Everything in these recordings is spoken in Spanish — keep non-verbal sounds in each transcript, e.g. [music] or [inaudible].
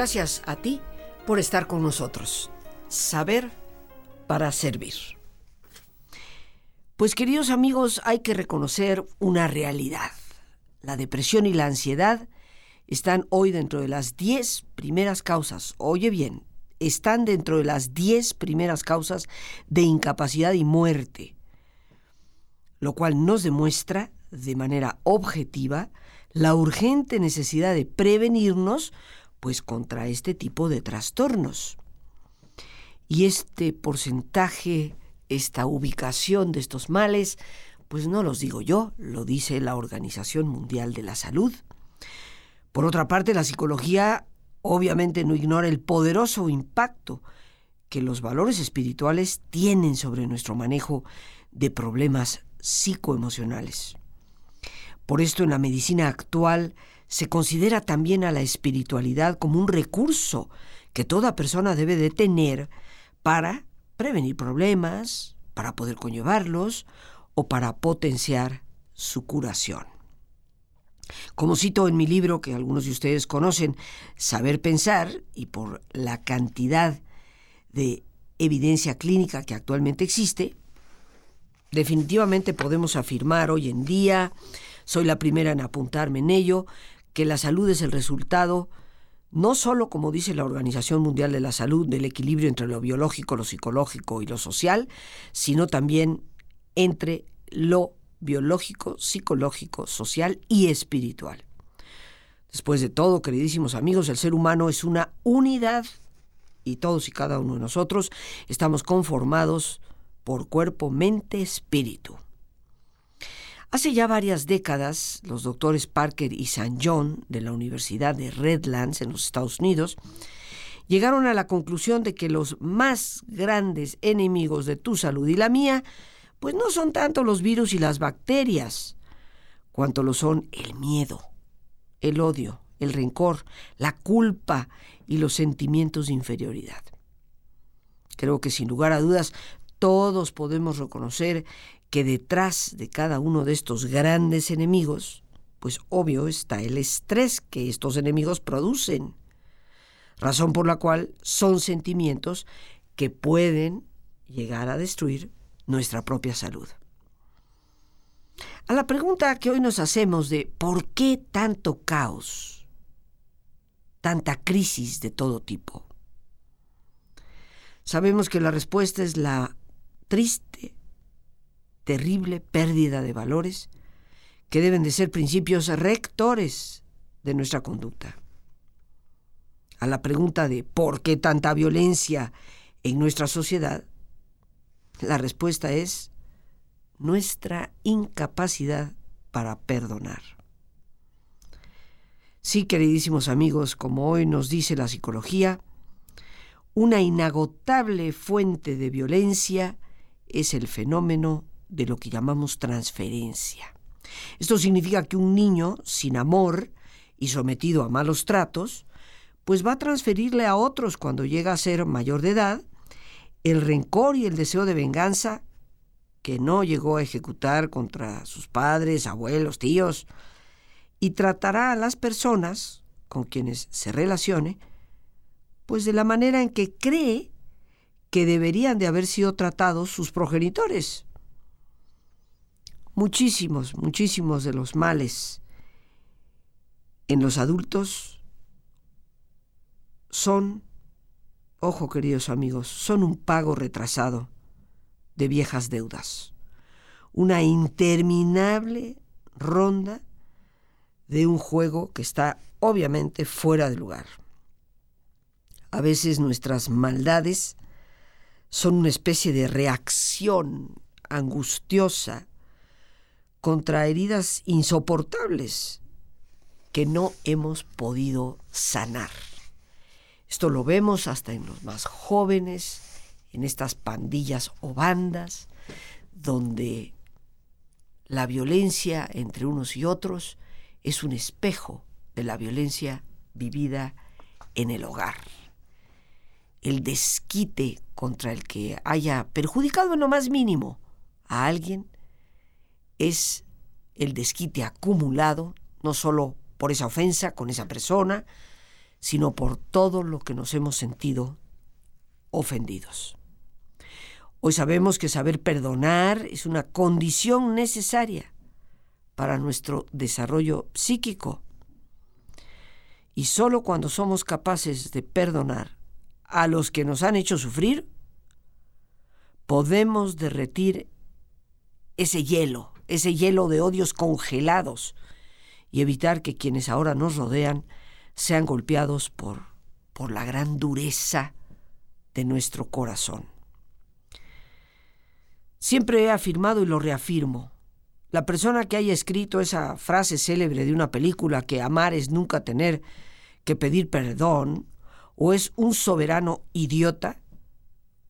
Gracias a ti por estar con nosotros. Saber para servir. Pues queridos amigos, hay que reconocer una realidad. La depresión y la ansiedad están hoy dentro de las 10 primeras causas, oye bien, están dentro de las 10 primeras causas de incapacidad y muerte, lo cual nos demuestra de manera objetiva la urgente necesidad de prevenirnos pues contra este tipo de trastornos. Y este porcentaje, esta ubicación de estos males, pues no los digo yo, lo dice la Organización Mundial de la Salud. Por otra parte, la psicología obviamente no ignora el poderoso impacto que los valores espirituales tienen sobre nuestro manejo de problemas psicoemocionales. Por esto en la medicina actual se considera también a la espiritualidad como un recurso que toda persona debe de tener para prevenir problemas, para poder conllevarlos o para potenciar su curación. Como cito en mi libro que algunos de ustedes conocen, Saber Pensar, y por la cantidad de evidencia clínica que actualmente existe, definitivamente podemos afirmar hoy en día, soy la primera en apuntarme en ello, que la salud es el resultado no solo, como dice la Organización Mundial de la Salud, del equilibrio entre lo biológico, lo psicológico y lo social, sino también entre lo biológico, psicológico, social y espiritual. Después de todo, queridísimos amigos, el ser humano es una unidad y todos y cada uno de nosotros estamos conformados por cuerpo, mente, espíritu. Hace ya varias décadas, los doctores Parker y St. John de la Universidad de Redlands en los Estados Unidos llegaron a la conclusión de que los más grandes enemigos de tu salud y la mía, pues no son tanto los virus y las bacterias, cuanto lo son el miedo, el odio, el rencor, la culpa y los sentimientos de inferioridad. Creo que sin lugar a dudas todos podemos reconocer que detrás de cada uno de estos grandes enemigos, pues obvio está el estrés que estos enemigos producen, razón por la cual son sentimientos que pueden llegar a destruir nuestra propia salud. A la pregunta que hoy nos hacemos de por qué tanto caos, tanta crisis de todo tipo, sabemos que la respuesta es la triste terrible pérdida de valores que deben de ser principios rectores de nuestra conducta. A la pregunta de ¿por qué tanta violencia en nuestra sociedad? La respuesta es nuestra incapacidad para perdonar. Sí, queridísimos amigos, como hoy nos dice la psicología, una inagotable fuente de violencia es el fenómeno de lo que llamamos transferencia. Esto significa que un niño sin amor y sometido a malos tratos, pues va a transferirle a otros cuando llega a ser mayor de edad el rencor y el deseo de venganza que no llegó a ejecutar contra sus padres, abuelos, tíos, y tratará a las personas con quienes se relacione, pues de la manera en que cree que deberían de haber sido tratados sus progenitores muchísimos, muchísimos de los males en los adultos son, ojo queridos amigos, son un pago retrasado de viejas deudas, una interminable ronda de un juego que está obviamente fuera de lugar. A veces nuestras maldades son una especie de reacción angustiosa contra heridas insoportables que no hemos podido sanar. Esto lo vemos hasta en los más jóvenes, en estas pandillas o bandas, donde la violencia entre unos y otros es un espejo de la violencia vivida en el hogar. El desquite contra el que haya perjudicado en lo más mínimo a alguien es el desquite acumulado, no solo por esa ofensa con esa persona, sino por todo lo que nos hemos sentido ofendidos. Hoy sabemos que saber perdonar es una condición necesaria para nuestro desarrollo psíquico. Y solo cuando somos capaces de perdonar a los que nos han hecho sufrir, podemos derretir ese hielo, ese hielo de odios congelados y evitar que quienes ahora nos rodean sean golpeados por, por la gran dureza de nuestro corazón. Siempre he afirmado y lo reafirmo, la persona que haya escrito esa frase célebre de una película que amar es nunca tener que pedir perdón, o es un soberano idiota,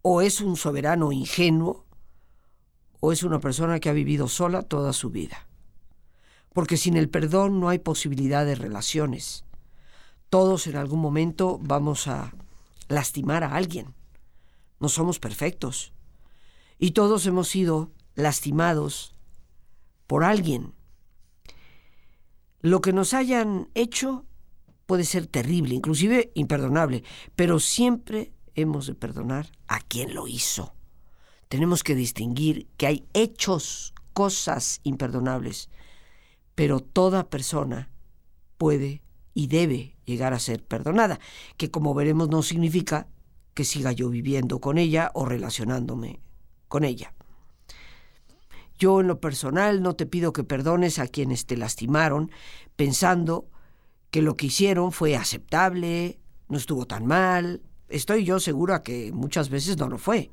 o es un soberano ingenuo, o es una persona que ha vivido sola toda su vida. Porque sin el perdón no hay posibilidad de relaciones. Todos en algún momento vamos a lastimar a alguien. No somos perfectos. Y todos hemos sido lastimados por alguien. Lo que nos hayan hecho puede ser terrible, inclusive imperdonable, pero siempre hemos de perdonar a quien lo hizo. Tenemos que distinguir que hay hechos, cosas imperdonables, pero toda persona puede y debe llegar a ser perdonada, que como veremos no significa que siga yo viviendo con ella o relacionándome con ella. Yo en lo personal no te pido que perdones a quienes te lastimaron, pensando que lo que hicieron fue aceptable, no estuvo tan mal. Estoy yo segura que muchas veces no lo fue.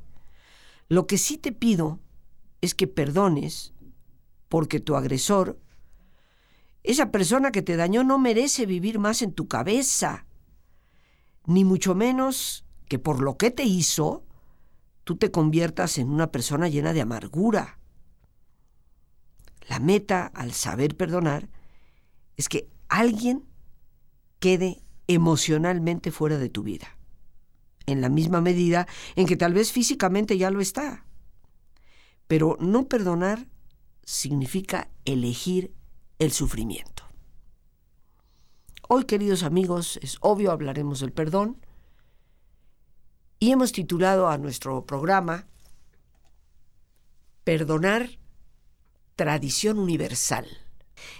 Lo que sí te pido es que perdones porque tu agresor, esa persona que te dañó, no merece vivir más en tu cabeza, ni mucho menos que por lo que te hizo, tú te conviertas en una persona llena de amargura. La meta al saber perdonar es que alguien quede emocionalmente fuera de tu vida, en la misma medida en que tal vez físicamente ya lo está. Pero no perdonar significa elegir el sufrimiento. Hoy, queridos amigos, es obvio hablaremos del perdón y hemos titulado a nuestro programa Perdonar tradición universal.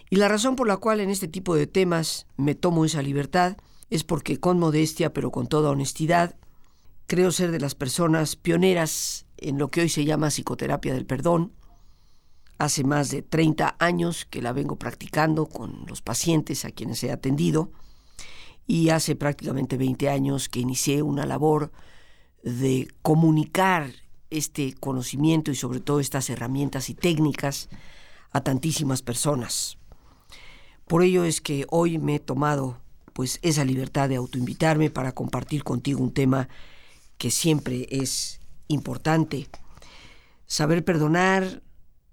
Y la razón por la cual en este tipo de temas me tomo esa libertad es porque con modestia, pero con toda honestidad, creo ser de las personas pioneras en lo que hoy se llama psicoterapia del perdón. Hace más de 30 años que la vengo practicando con los pacientes a quienes he atendido y hace prácticamente 20 años que inicié una labor de comunicar este conocimiento y sobre todo estas herramientas y técnicas a tantísimas personas. Por ello es que hoy me he tomado pues esa libertad de autoinvitarme para compartir contigo un tema que siempre es importante. Saber perdonar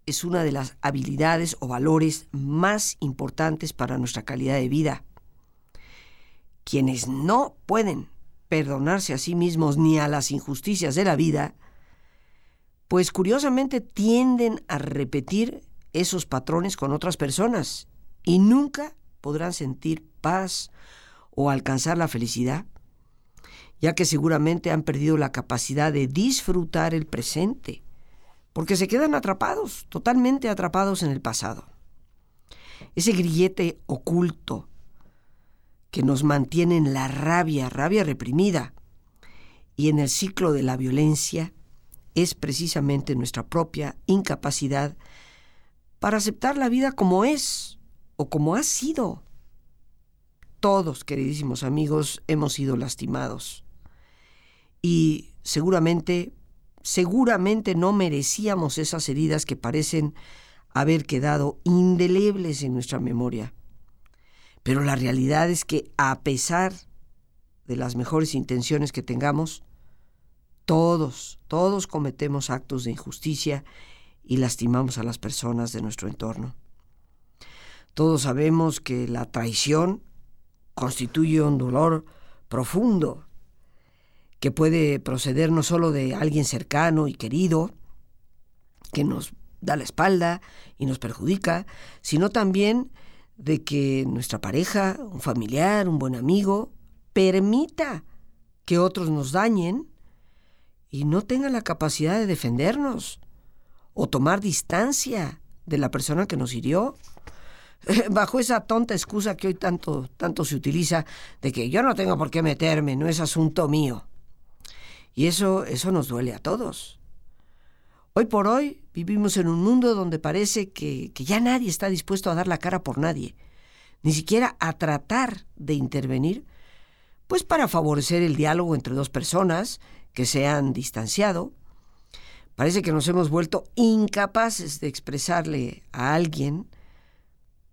es una de las habilidades o valores más importantes para nuestra calidad de vida. Quienes no pueden perdonarse a sí mismos ni a las injusticias de la vida, pues curiosamente tienden a repetir esos patrones con otras personas y nunca podrán sentir paz o alcanzar la felicidad, ya que seguramente han perdido la capacidad de disfrutar el presente, porque se quedan atrapados, totalmente atrapados en el pasado. Ese grillete oculto que nos mantiene en la rabia, rabia reprimida, y en el ciclo de la violencia, es precisamente nuestra propia incapacidad para aceptar la vida como es o como ha sido. Todos, queridísimos amigos, hemos sido lastimados. Y seguramente, seguramente no merecíamos esas heridas que parecen haber quedado indelebles en nuestra memoria. Pero la realidad es que a pesar de las mejores intenciones que tengamos, todos, todos cometemos actos de injusticia y lastimamos a las personas de nuestro entorno. Todos sabemos que la traición constituye un dolor profundo que puede proceder no solo de alguien cercano y querido, que nos da la espalda y nos perjudica, sino también de que nuestra pareja, un familiar, un buen amigo, permita que otros nos dañen y no tenga la capacidad de defendernos o tomar distancia de la persona que nos hirió. [laughs] Bajo esa tonta excusa que hoy tanto, tanto se utiliza de que yo no tengo por qué meterme, no es asunto mío. Y eso, eso nos duele a todos. Hoy por hoy vivimos en un mundo donde parece que, que ya nadie está dispuesto a dar la cara por nadie, ni siquiera a tratar de intervenir, pues para favorecer el diálogo entre dos personas que se han distanciado. Parece que nos hemos vuelto incapaces de expresarle a alguien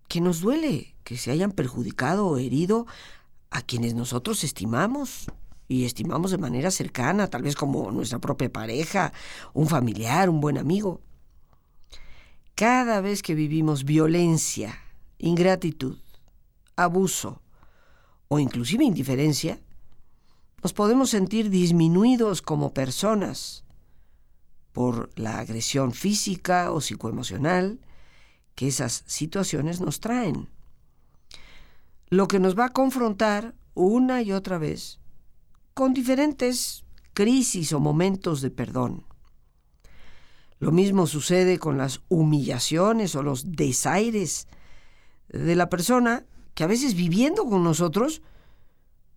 que nos duele que se hayan perjudicado o herido a quienes nosotros estimamos y estimamos de manera cercana, tal vez como nuestra propia pareja, un familiar, un buen amigo. Cada vez que vivimos violencia, ingratitud, abuso o inclusive indiferencia, nos podemos sentir disminuidos como personas por la agresión física o psicoemocional que esas situaciones nos traen. Lo que nos va a confrontar una y otra vez con diferentes crisis o momentos de perdón. Lo mismo sucede con las humillaciones o los desaires de la persona que a veces viviendo con nosotros,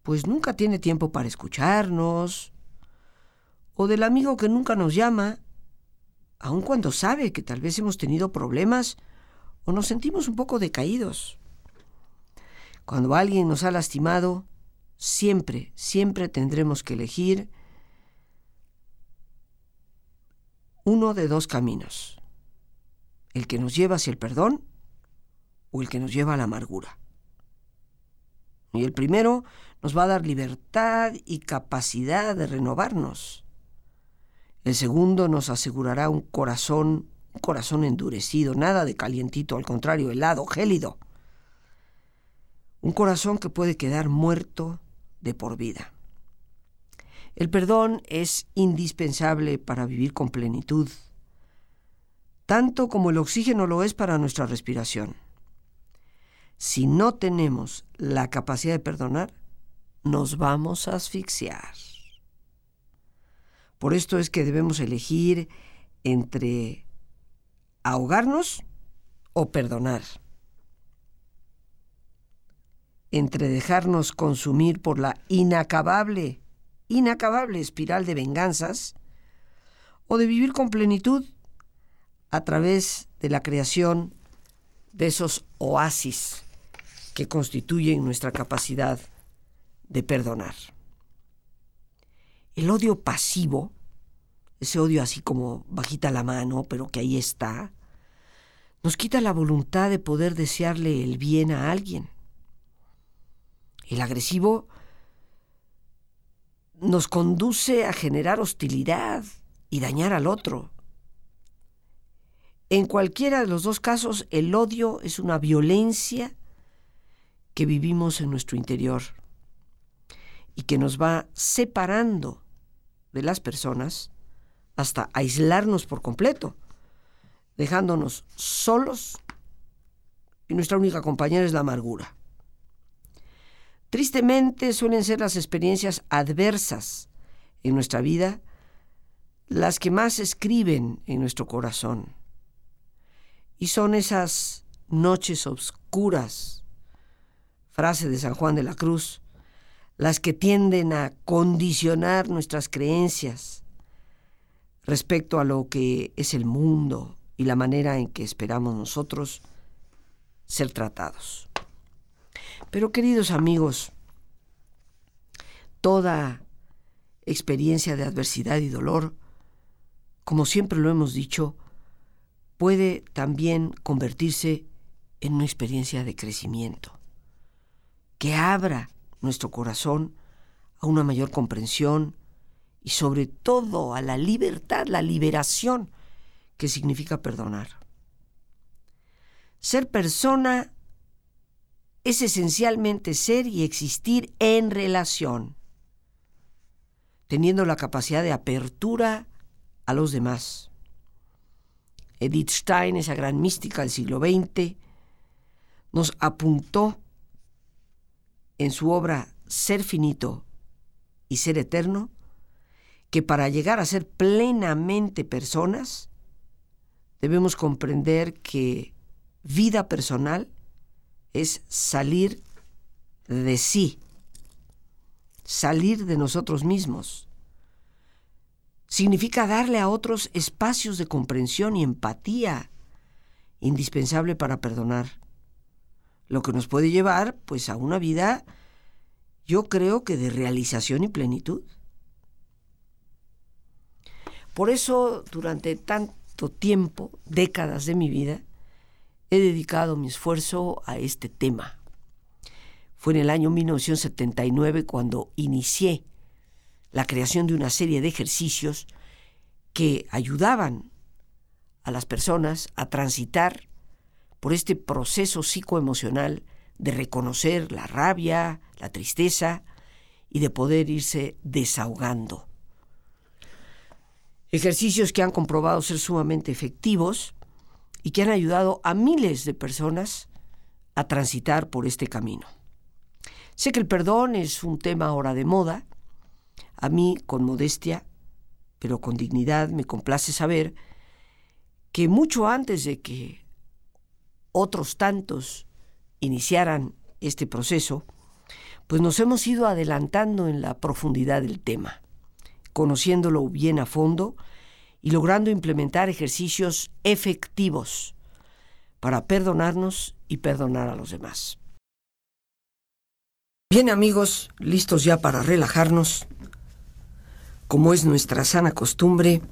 pues nunca tiene tiempo para escucharnos, o del amigo que nunca nos llama, aun cuando sabe que tal vez hemos tenido problemas o nos sentimos un poco decaídos. Cuando alguien nos ha lastimado, siempre, siempre tendremos que elegir uno de dos caminos, el que nos lleva hacia el perdón o el que nos lleva a la amargura. Y el primero nos va a dar libertad y capacidad de renovarnos. El segundo nos asegurará un corazón, un corazón endurecido, nada de calientito, al contrario, helado, gélido. Un corazón que puede quedar muerto de por vida. El perdón es indispensable para vivir con plenitud, tanto como el oxígeno lo es para nuestra respiración. Si no tenemos la capacidad de perdonar, nos vamos a asfixiar. Por esto es que debemos elegir entre ahogarnos o perdonar entre dejarnos consumir por la inacabable, inacabable espiral de venganzas, o de vivir con plenitud a través de la creación de esos oasis que constituyen nuestra capacidad de perdonar. El odio pasivo, ese odio así como bajita la mano, pero que ahí está, nos quita la voluntad de poder desearle el bien a alguien. El agresivo nos conduce a generar hostilidad y dañar al otro. En cualquiera de los dos casos, el odio es una violencia que vivimos en nuestro interior y que nos va separando de las personas hasta aislarnos por completo, dejándonos solos y nuestra única compañera es la amargura. Tristemente suelen ser las experiencias adversas en nuestra vida las que más escriben en nuestro corazón. Y son esas noches oscuras, frase de San Juan de la Cruz, las que tienden a condicionar nuestras creencias respecto a lo que es el mundo y la manera en que esperamos nosotros ser tratados. Pero queridos amigos, toda experiencia de adversidad y dolor, como siempre lo hemos dicho, puede también convertirse en una experiencia de crecimiento, que abra nuestro corazón a una mayor comprensión y sobre todo a la libertad, la liberación que significa perdonar. Ser persona es esencialmente ser y existir en relación, teniendo la capacidad de apertura a los demás. Edith Stein, esa gran mística del siglo XX, nos apuntó en su obra ser finito y ser eterno que para llegar a ser plenamente personas debemos comprender que vida personal es salir de sí, salir de nosotros mismos. Significa darle a otros espacios de comprensión y empatía, indispensable para perdonar. Lo que nos puede llevar, pues, a una vida, yo creo que de realización y plenitud. Por eso, durante tanto tiempo, décadas de mi vida, he dedicado mi esfuerzo a este tema. Fue en el año 1979 cuando inicié la creación de una serie de ejercicios que ayudaban a las personas a transitar por este proceso psicoemocional de reconocer la rabia, la tristeza y de poder irse desahogando. Ejercicios que han comprobado ser sumamente efectivos y que han ayudado a miles de personas a transitar por este camino. Sé que el perdón es un tema ahora de moda. A mí, con modestia, pero con dignidad, me complace saber que mucho antes de que otros tantos iniciaran este proceso, pues nos hemos ido adelantando en la profundidad del tema, conociéndolo bien a fondo y logrando implementar ejercicios efectivos para perdonarnos y perdonar a los demás. Bien amigos, listos ya para relajarnos. Como es nuestra sana costumbre,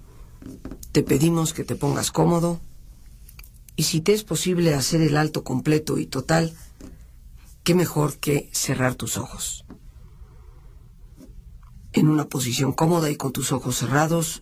te pedimos que te pongas cómodo y si te es posible hacer el alto completo y total, qué mejor que cerrar tus ojos. En una posición cómoda y con tus ojos cerrados,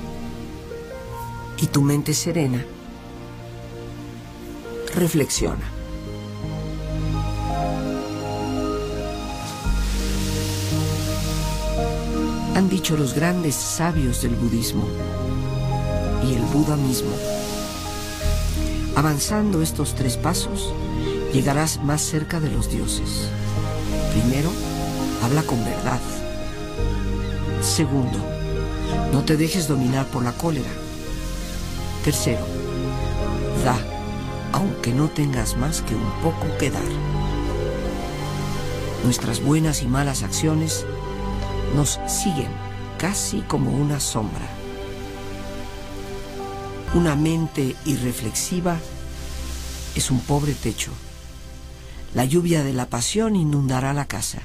y tu mente serena, reflexiona. Han dicho los grandes sabios del budismo y el Buda mismo. Avanzando estos tres pasos, llegarás más cerca de los dioses. Primero, habla con verdad. Segundo, no te dejes dominar por la cólera. Tercero, da, aunque no tengas más que un poco que dar. Nuestras buenas y malas acciones nos siguen casi como una sombra. Una mente irreflexiva es un pobre techo. La lluvia de la pasión inundará la casa.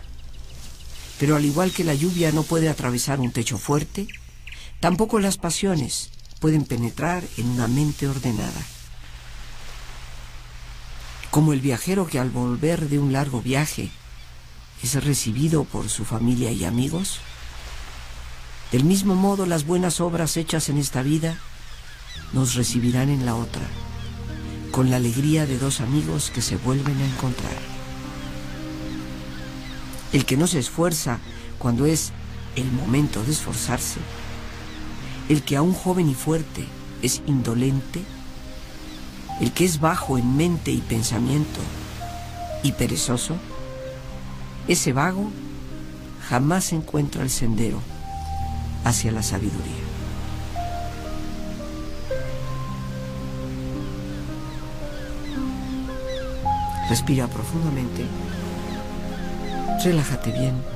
Pero al igual que la lluvia no puede atravesar un techo fuerte, Tampoco las pasiones pueden penetrar en una mente ordenada. Como el viajero que al volver de un largo viaje es recibido por su familia y amigos, del mismo modo las buenas obras hechas en esta vida nos recibirán en la otra, con la alegría de dos amigos que se vuelven a encontrar. El que no se esfuerza cuando es el momento de esforzarse, el que aún joven y fuerte es indolente, el que es bajo en mente y pensamiento y perezoso, ese vago jamás encuentra el sendero hacia la sabiduría. Respira profundamente, relájate bien.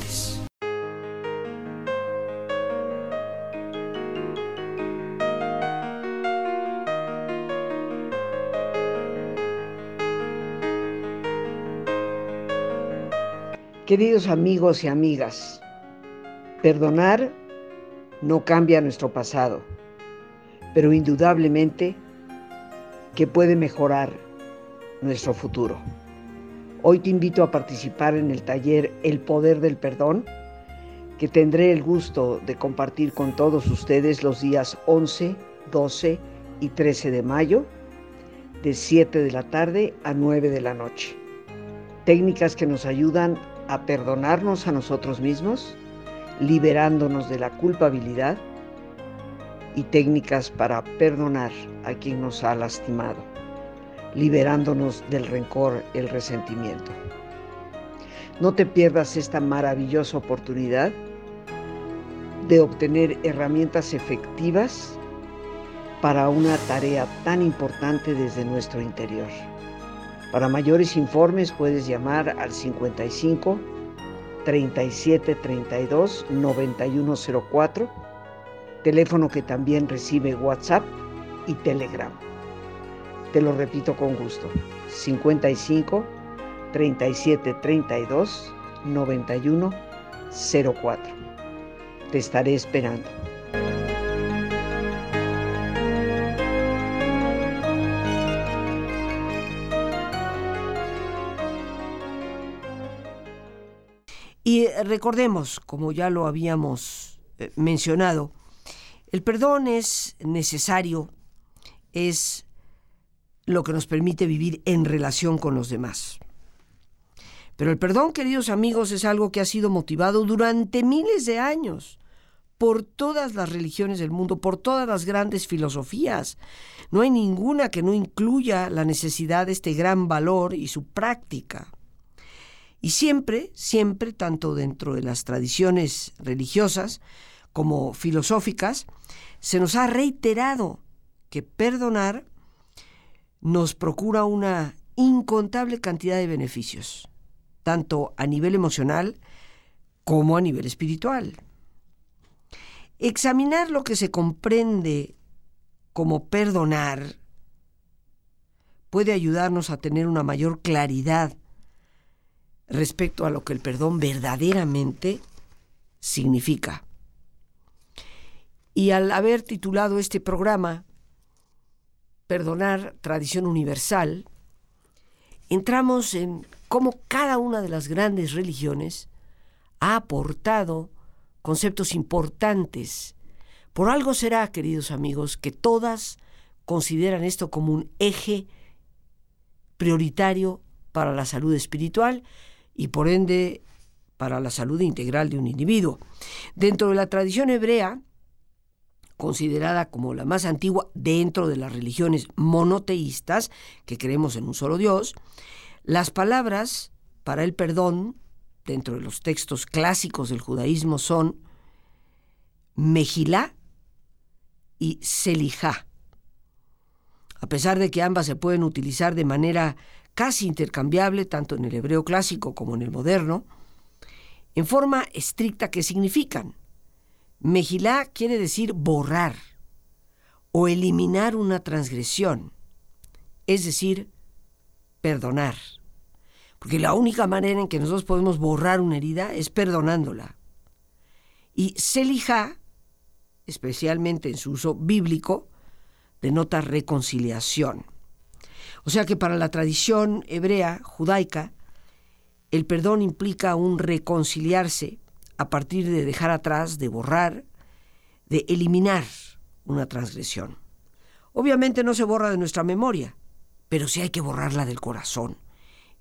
Queridos amigos y amigas, perdonar no cambia nuestro pasado, pero indudablemente que puede mejorar nuestro futuro. Hoy te invito a participar en el taller El Poder del Perdón, que tendré el gusto de compartir con todos ustedes los días 11, 12 y 13 de mayo, de 7 de la tarde a 9 de la noche. Técnicas que nos ayudan a perdonarnos a nosotros mismos, liberándonos de la culpabilidad y técnicas para perdonar a quien nos ha lastimado, liberándonos del rencor, el resentimiento. No te pierdas esta maravillosa oportunidad de obtener herramientas efectivas para una tarea tan importante desde nuestro interior. Para mayores informes puedes llamar al 55 37 32 9104, teléfono que también recibe WhatsApp y Telegram. Te lo repito con gusto. 55 37 32 91 04. Te estaré esperando. Recordemos, como ya lo habíamos eh, mencionado, el perdón es necesario, es lo que nos permite vivir en relación con los demás. Pero el perdón, queridos amigos, es algo que ha sido motivado durante miles de años por todas las religiones del mundo, por todas las grandes filosofías. No hay ninguna que no incluya la necesidad de este gran valor y su práctica. Y siempre, siempre, tanto dentro de las tradiciones religiosas como filosóficas, se nos ha reiterado que perdonar nos procura una incontable cantidad de beneficios, tanto a nivel emocional como a nivel espiritual. Examinar lo que se comprende como perdonar puede ayudarnos a tener una mayor claridad respecto a lo que el perdón verdaderamente significa. Y al haber titulado este programa Perdonar, Tradición Universal, entramos en cómo cada una de las grandes religiones ha aportado conceptos importantes. Por algo será, queridos amigos, que todas consideran esto como un eje prioritario para la salud espiritual y por ende para la salud integral de un individuo. Dentro de la tradición hebrea, considerada como la más antigua dentro de las religiones monoteístas, que creemos en un solo Dios, las palabras para el perdón, dentro de los textos clásicos del judaísmo, son Mejilá y Selijá. A pesar de que ambas se pueden utilizar de manera casi intercambiable, tanto en el hebreo clásico como en el moderno, en forma estricta que significan Mejilá quiere decir borrar o eliminar una transgresión, es decir, perdonar. Porque la única manera en que nosotros podemos borrar una herida es perdonándola. Y Selijá, especialmente en su uso bíblico, denota reconciliación. O sea que para la tradición hebrea, judaica, el perdón implica un reconciliarse a partir de dejar atrás, de borrar, de eliminar una transgresión. Obviamente no se borra de nuestra memoria, pero sí hay que borrarla del corazón.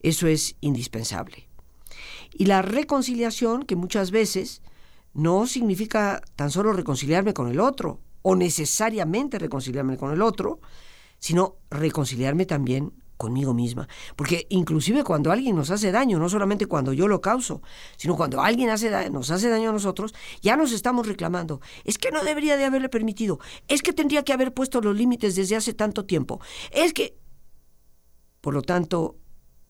Eso es indispensable. Y la reconciliación, que muchas veces no significa tan solo reconciliarme con el otro, o necesariamente reconciliarme con el otro, sino reconciliarme también conmigo misma. Porque inclusive cuando alguien nos hace daño, no solamente cuando yo lo causo, sino cuando alguien nos hace daño a nosotros, ya nos estamos reclamando. Es que no debería de haberle permitido. Es que tendría que haber puesto los límites desde hace tanto tiempo. Es que... Por lo tanto,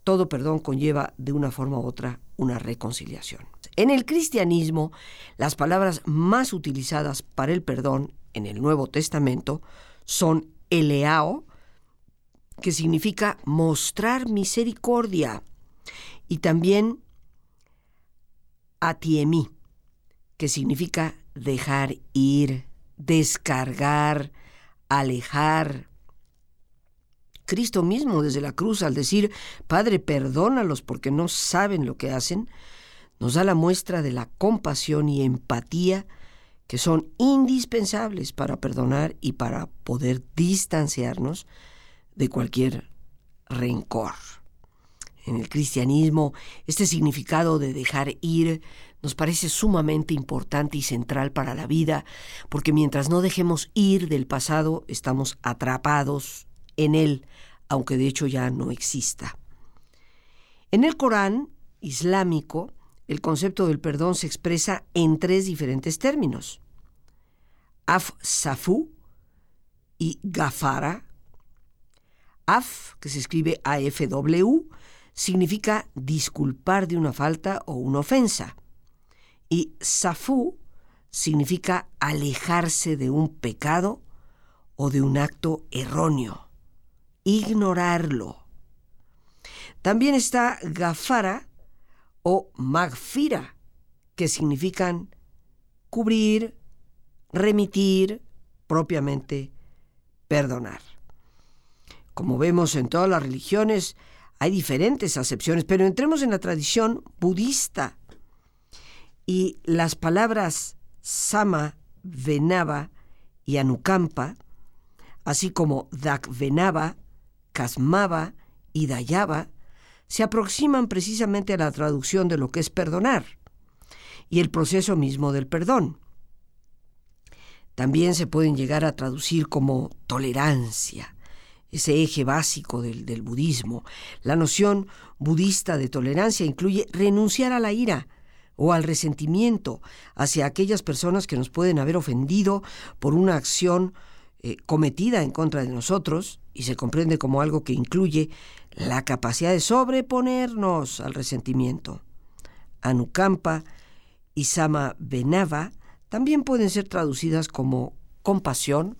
todo perdón conlleva de una forma u otra una reconciliación. En el cristianismo, las palabras más utilizadas para el perdón en el Nuevo Testamento son eleao, que significa mostrar misericordia, y también atiemi, que significa dejar ir, descargar, alejar. Cristo mismo desde la cruz al decir, Padre, perdónalos porque no saben lo que hacen, nos da la muestra de la compasión y empatía que son indispensables para perdonar y para poder distanciarnos de cualquier rencor. En el cristianismo, este significado de dejar ir nos parece sumamente importante y central para la vida, porque mientras no dejemos ir del pasado, estamos atrapados en él, aunque de hecho ya no exista. En el Corán islámico, el concepto del perdón se expresa en tres diferentes términos. Af-safu y gafara, Af, que se escribe AFW, significa disculpar de una falta o una ofensa. Y Safu significa alejarse de un pecado o de un acto erróneo. ignorarlo. También está gafara o magfira, que significan cubrir, remitir, propiamente perdonar. Como vemos en todas las religiones, hay diferentes acepciones, pero entremos en la tradición budista. Y las palabras sama, venaba y anukampa, así como dakvenaba, kasmaba y dayaba, se aproximan precisamente a la traducción de lo que es perdonar y el proceso mismo del perdón. También se pueden llegar a traducir como tolerancia, ese eje básico del, del, budismo. La noción budista de tolerancia incluye renunciar a la ira o al resentimiento hacia aquellas personas que nos pueden haber ofendido por una acción eh, cometida en contra de nosotros y se comprende como algo que incluye la capacidad de sobreponernos al resentimiento. Anukampa y Sama Benava también pueden ser traducidas como compasión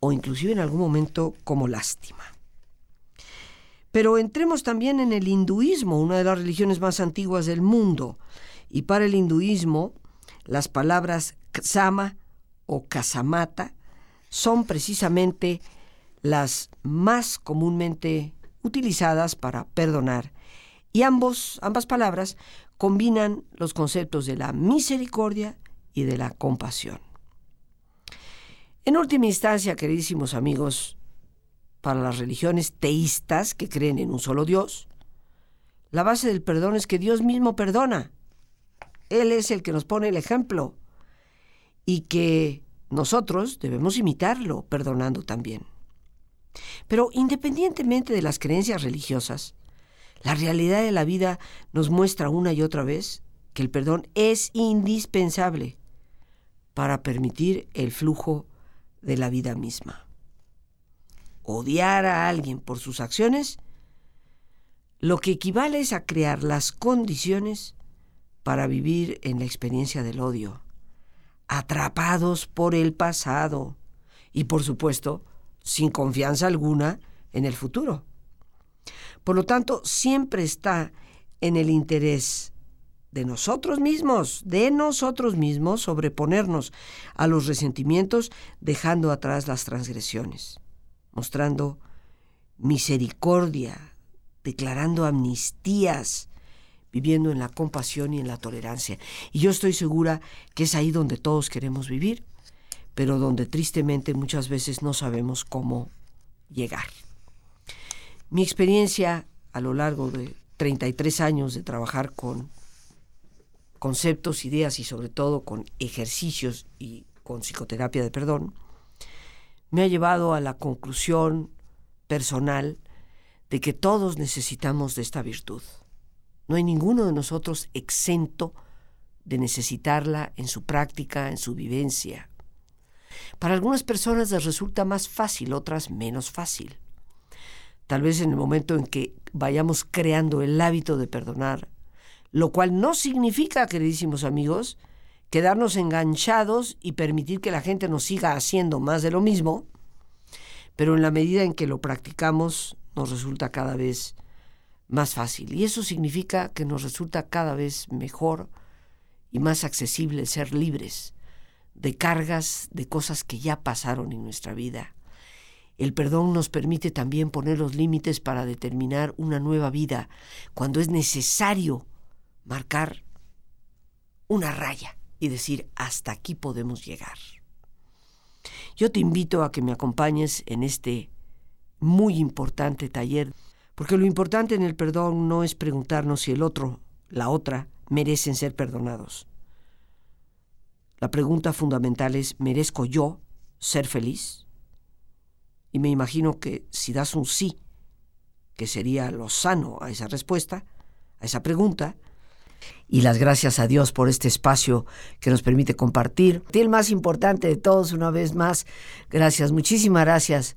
o inclusive en algún momento como lástima. Pero entremos también en el hinduismo, una de las religiones más antiguas del mundo. Y para el hinduismo, las palabras Sama o Kasamata son precisamente las más comúnmente utilizadas para perdonar. Y ambos, ambas palabras combinan los conceptos de la misericordia y de la compasión. En última instancia, queridísimos amigos, para las religiones teístas que creen en un solo Dios, la base del perdón es que Dios mismo perdona. Él es el que nos pone el ejemplo y que nosotros debemos imitarlo, perdonando también. Pero independientemente de las creencias religiosas, la realidad de la vida nos muestra una y otra vez que el perdón es indispensable para permitir el flujo de la vida misma. Odiar a alguien por sus acciones lo que equivale es a crear las condiciones para vivir en la experiencia del odio atrapados por el pasado y por supuesto sin confianza alguna en el futuro. Por lo tanto, siempre está en el interés de nosotros mismos, de nosotros mismos, sobreponernos a los resentimientos, dejando atrás las transgresiones, mostrando misericordia, declarando amnistías, viviendo en la compasión y en la tolerancia. Y yo estoy segura que es ahí donde todos queremos vivir, pero donde tristemente muchas veces no sabemos cómo llegar. Mi experiencia a lo largo de 33 años de trabajar con conceptos, ideas y sobre todo con ejercicios y con psicoterapia de perdón, me ha llevado a la conclusión personal de que todos necesitamos de esta virtud. No hay ninguno de nosotros exento de necesitarla en su práctica, en su vivencia. Para algunas personas les resulta más fácil, otras menos fácil. Tal vez en el momento en que vayamos creando el hábito de perdonar, lo cual no significa, queridísimos amigos, quedarnos enganchados y permitir que la gente nos siga haciendo más de lo mismo, pero en la medida en que lo practicamos nos resulta cada vez más fácil. Y eso significa que nos resulta cada vez mejor y más accesible ser libres de cargas, de cosas que ya pasaron en nuestra vida. El perdón nos permite también poner los límites para determinar una nueva vida, cuando es necesario marcar una raya y decir, hasta aquí podemos llegar. Yo te invito a que me acompañes en este muy importante taller porque lo importante en el perdón no es preguntarnos si el otro, la otra, merecen ser perdonados. La pregunta fundamental es, ¿merezco yo ser feliz? Y me imagino que si das un sí, que sería lo sano a esa respuesta, a esa pregunta, y las gracias a Dios por este espacio que nos permite compartir. El más importante de todos, una vez más, gracias, muchísimas gracias